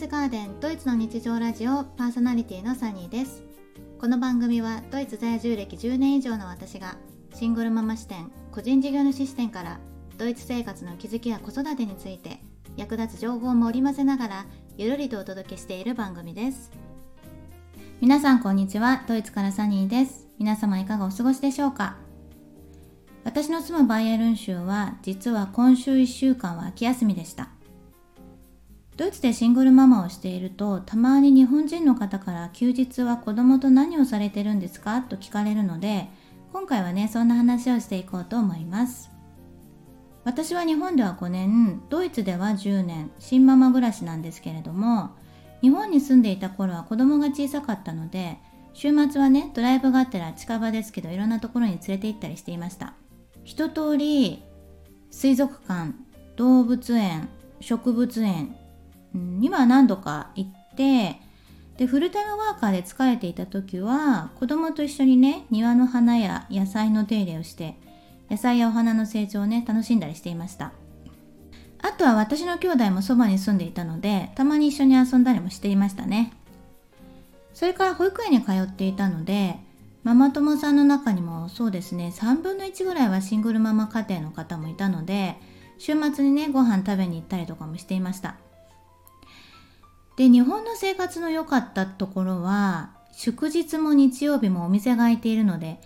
ズガーデンドイツの日常ラジオパーソナリティのサニーです。この番組はドイツ在住歴10年以上の私がシングルママ視点個人事業主視点からドイツ生活の気づきや子育てについて役立つ情報も織り交ぜながらゆるりとお届けしている番組です。皆さんこんにちはドイツからサニーです。皆様いかがお過ごしでしょうか？私の住むバイエルン州は実は今週1週間は秋休みでした。ドイツでシングルママをしているとたまに日本人の方から休日は子供と何をされてるんですかと聞かれるので今回はねそんな話をしていこうと思います。私は日本では5年ドイツでは10年新ママ暮らしなんですけれども日本に住んでいた頃は子供が小さかったので週末はねドライブがあってら近場ですけどいろんなところに連れて行ったりしていました。一通り水族館動物園植物園には何度か行ってでフルタイムワーカーで疲れていた時は子供と一緒にね庭の花や野菜の手入れをして野菜やお花の成長をね楽しんだりしていました。あとは私の兄弟もそばに住んでいたのでたまに一緒に遊んだりもしていましたね。それから保育園に通っていたのでママ友さんの中にもそうですね3分の1ぐらいはシングルママ家庭の方もいたので週末にねご飯食べに行ったりとかもしていました。で日本の生活の良かったところは祝日も日曜日もお店が開いているので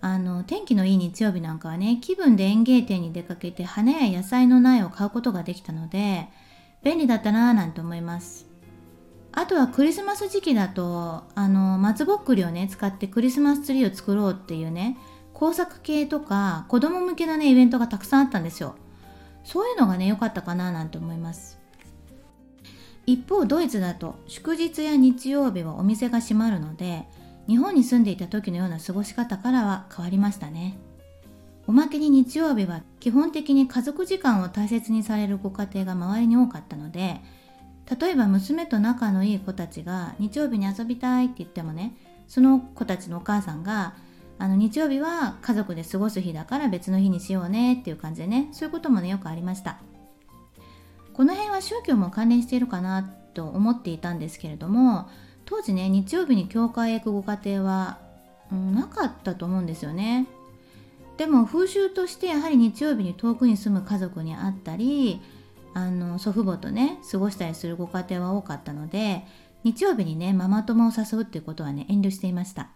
あの天気のいい日曜日なんかはね気分で園芸店に出かけて花や野菜の苗を買うことができたので便利だったなぁなんて思います。あとはクリスマス時期だとあの松ぼっくりをね使ってクリスマスツリーを作ろうっていうね工作系とか子供向けのねイベントがたくさんあったんですよ。そういうのがね良かったかななんて思います。一方ドイツだと祝日や日曜日はお店が閉まるので日本に住んでいた時のような過ごし方からは変わりましたね。おまけに日曜日は基本的に家族時間を大切にされるご家庭が周りに多かったので例えば娘と仲のいい子たちが日曜日に遊びたいって言ってもねその子たちのお母さんがあの日曜日は家族で過ごす日だから別の日にしようねっていう感じでねそういうこともねよくありました。この辺は宗教も関連しているかなと思っていたんですけれども当時ね日曜日に教会へ行くご家庭は、うん、なかったと思うんですよね。でも風習としてやはり日曜日に遠くに住む家族に会ったりあの祖父母とね過ごしたりするご家庭は多かったので日曜日にねママ友を誘うっていうことはね遠慮していました。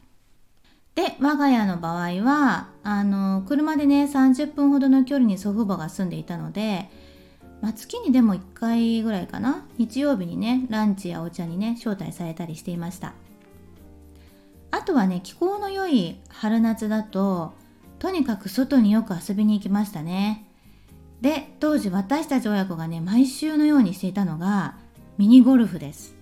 で我が家の場合はあの車でね30分ほどの距離に祖父母が住んでいたのでまあ、月にでも1回ぐらいかな。日曜日にねランチやお茶にね招待されたりしていました。あとはね気候の良い春夏だととにかく外によく遊びに行きましたね。で当時私たち親子がね毎週のようにしていたのがミニゴルフです。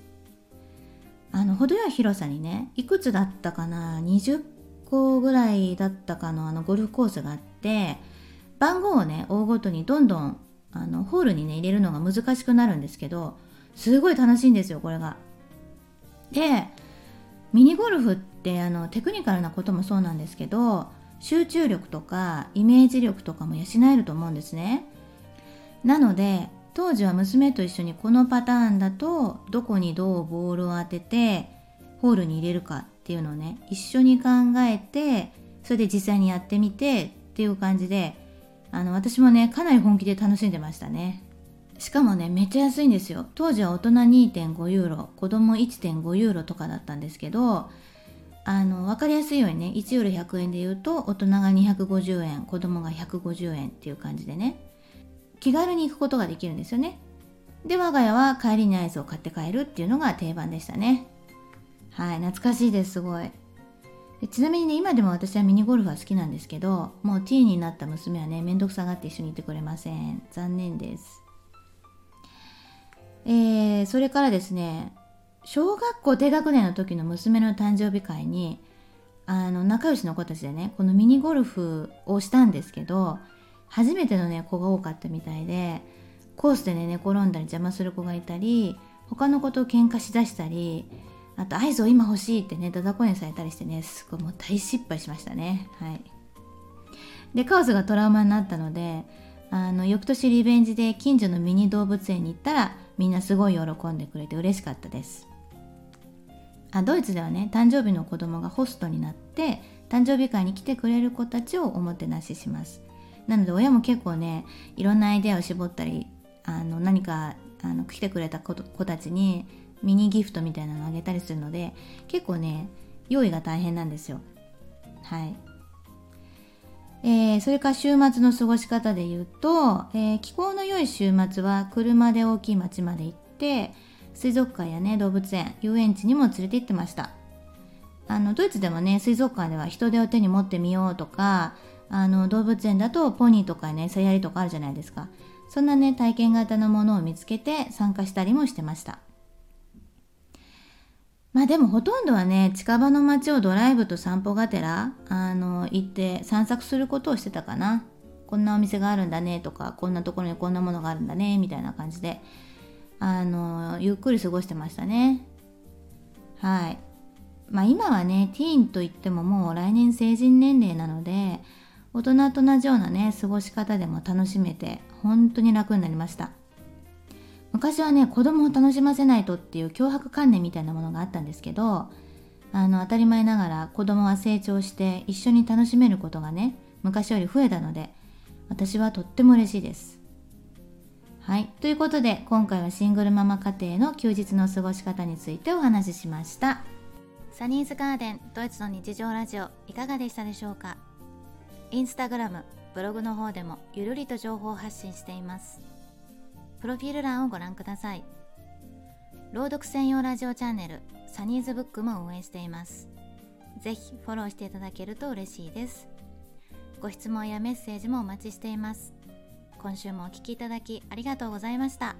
あの程よい広さにねいくつだったかな20個ぐらいだったかのあのゴルフコースがあって番号をね追うごとにどんどんあのホールにね入れるのが難しくなるんですけどすごい楽しいんですよこれが。でミニゴルフってあのテクニカルなこともそうなんですけど集中力とかイメージ力とかも養えると思うんですね。なので当時は娘と一緒にこのパターンだとどこにどうボールを当ててホールに入れるかっていうのをね一緒に考えてそれで実際にやってみてっていう感じであの私もねかなり本気で楽しんでましたね。しかもねめっちゃ安いんですよ。当時は大人2.5ユーロ子供1.5ユーロとかだったんですけどあの分かりやすいようにね1ユーロ100円で言うと大人が250円子供が150円っていう感じでね気軽に行くことができるんですよね。で我が家は帰りにアイスを買って帰るっていうのが定番でしたね。はい懐かしいですすごい。ちなみにね今でも私はミニゴルフは好きなんですけどもうティーになった娘はねめんどくさがって一緒にいてくれません。残念です。えー、それからですね小学校低学年の時の娘の誕生日会にあの仲良しの子たちでねこのミニゴルフをしたんですけど初めてのね子が多かったみたいでコースでね寝転んだり邪魔する子がいたり他の子と喧嘩しだしたりあと合図を今欲しいってね、ダダこねされたりしてね、すごいもう大失敗しましたね。はい。で、カオスがトラウマになったので、あの、翌年リベンジで近所のミニ動物園に行ったら、みんなすごい喜んでくれて嬉しかったですあドイツではね誕生日の子供がホストになって誕生日会に来てくれる子たちをおもてなししますなので親も結構ねいろんなアイデアを絞ったりあの何かあの来てくれた子子たちにミニギフトみたいなのあげたりするので結構ね用意が大変なんですよ。はい。えー、それから週末の過ごし方で言うと、えー、気候の良い週末は車で大きい町まで行って水族館やね動物園遊園地にも連れて行ってました。あのドイツでもね水族館では人手を手に持ってみようとかあの動物園だとポニーとかね餌やりとかあるじゃないですか。そんなね体験型のものを見つけて参加したりもしてました。まあでもほとんどはね近場の街をドライブと散歩がてらあの行って散策することをしてたかな。こんなお店があるんだねとかこんなところにこんなものがあるんだねみたいな感じであのゆっくり過ごしてましたね。はい。まあ今はねティーンといってももう来年成人年齢なので大人と同じようなね過ごし方でも楽しめて本当に楽になりました。昔はね子供を楽しませないとっていう脅迫観念みたいなものがあったんですけどあの当たり前ながら子供は成長して一緒に楽しめることがね昔より増えたので私はとっても嬉しいです。はい。ということで今回はシングルママ家庭の休日の過ごし方についてお話ししました。サニーズガーデンドイツの日常ラジオいかがでしたでしょうか？インスタグラムブログの方でもゆるりと情報発信しています。プロフィール欄をご覧ください。朗読専用ラジオチャンネルサニーズブックも運営しています。ぜひフォローしていただけると嬉しいです。ご質問やメッセージもお待ちしています。今週もお聴きいただきありがとうございました。